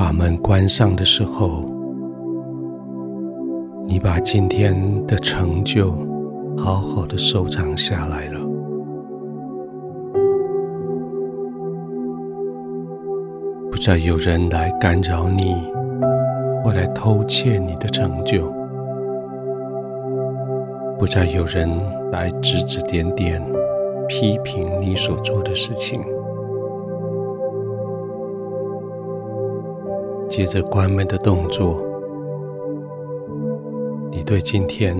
把门关上的时候，你把今天的成就好好的收藏下来了。不再有人来干扰你，或来偷窃你的成就。不再有人来指指点点，批评你所做的事情。接着关门的动作，你对今天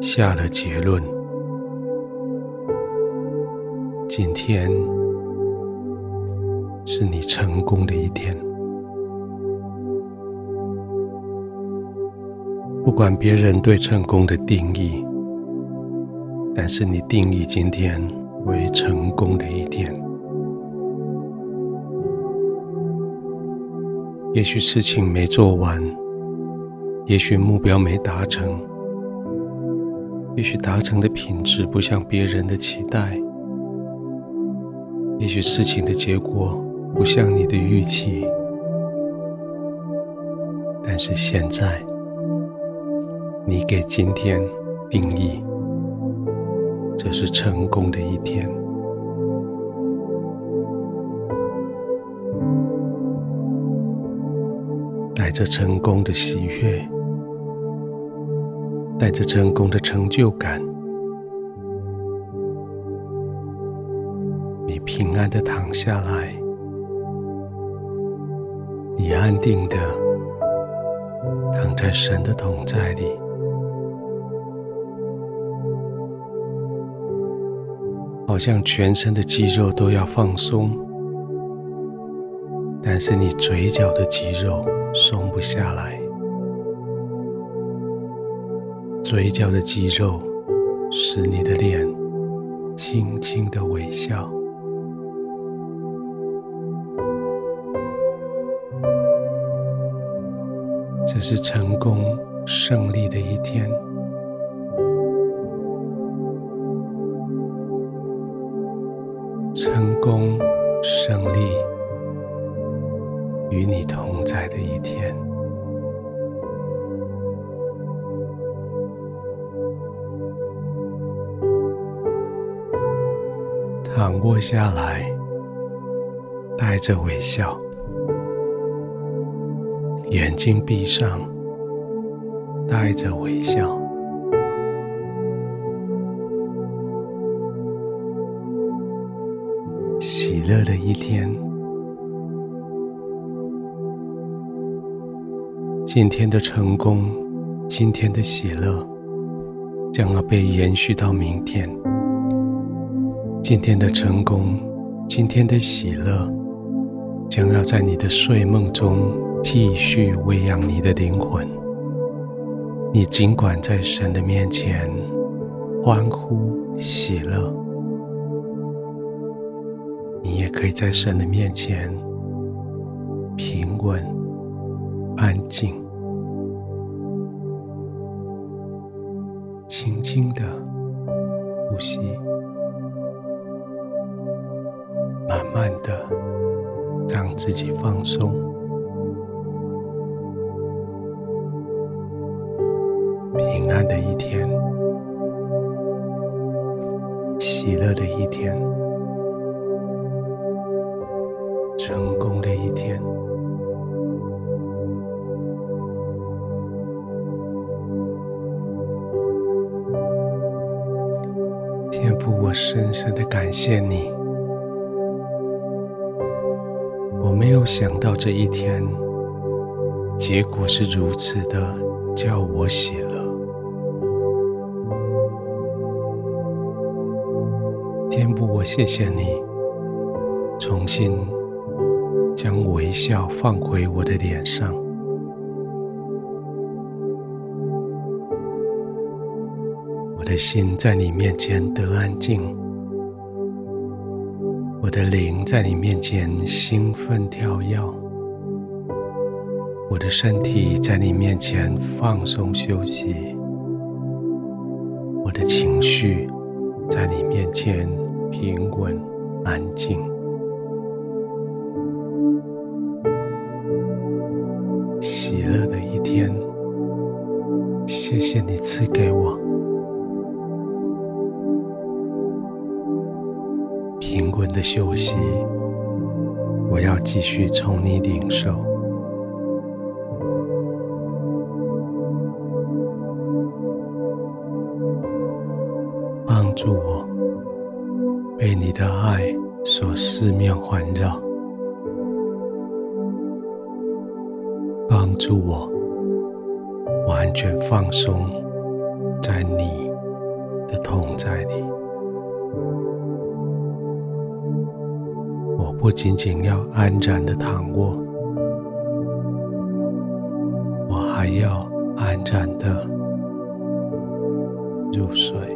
下了结论：今天是你成功的一天。不管别人对成功的定义，但是你定义今天为成功的一天。也许事情没做完，也许目标没达成，也许达成的品质不像别人的期待，也许事情的结果不像你的预期，但是现在，你给今天定义，这是成功的一天。带着成功的喜悦，带着成功的成就感，你平安的躺下来，你安定的躺在神的同在里，好像全身的肌肉都要放松，但是你嘴角的肌肉。松不下来，嘴角的肌肉使你的脸轻轻的微笑。这是成功胜利的一天，成功胜利。与你同在的一天，躺卧下来，带着微笑，眼睛闭上，带着微笑，喜乐的一天。今天的成功，今天的喜乐，将要被延续到明天。今天的成功，今天的喜乐，将要在你的睡梦中继续喂养你的灵魂。你尽管在神的面前欢呼喜乐，你也可以在神的面前平稳安静。轻轻的呼吸，慢慢的让自己放松。平安的一天，喜乐的一天，我深深的感谢你。我没有想到这一天，结果是如此的叫我喜乐。天父，我谢谢你，重新将微笑放回我的脸上。我的心在你面前得安静，我的灵在你面前兴奋跳跃，我的身体在你面前放松休息，我的情绪在你面前平稳安静。平稳的休息。我要继续从你领受，帮助我被你的爱所四面环绕，帮助我。完全放松在你的同在里。不仅仅要安然的躺卧，我还要安然的入睡。